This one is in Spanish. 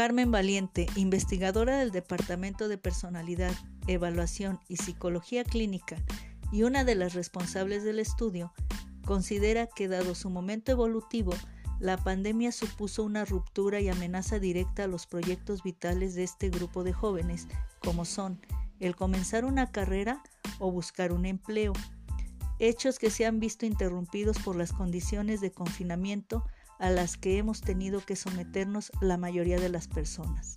Carmen Valiente, investigadora del Departamento de Personalidad, Evaluación y Psicología Clínica y una de las responsables del estudio, considera que dado su momento evolutivo, la pandemia supuso una ruptura y amenaza directa a los proyectos vitales de este grupo de jóvenes, como son el comenzar una carrera o buscar un empleo, hechos que se han visto interrumpidos por las condiciones de confinamiento a las que hemos tenido que someternos la mayoría de las personas.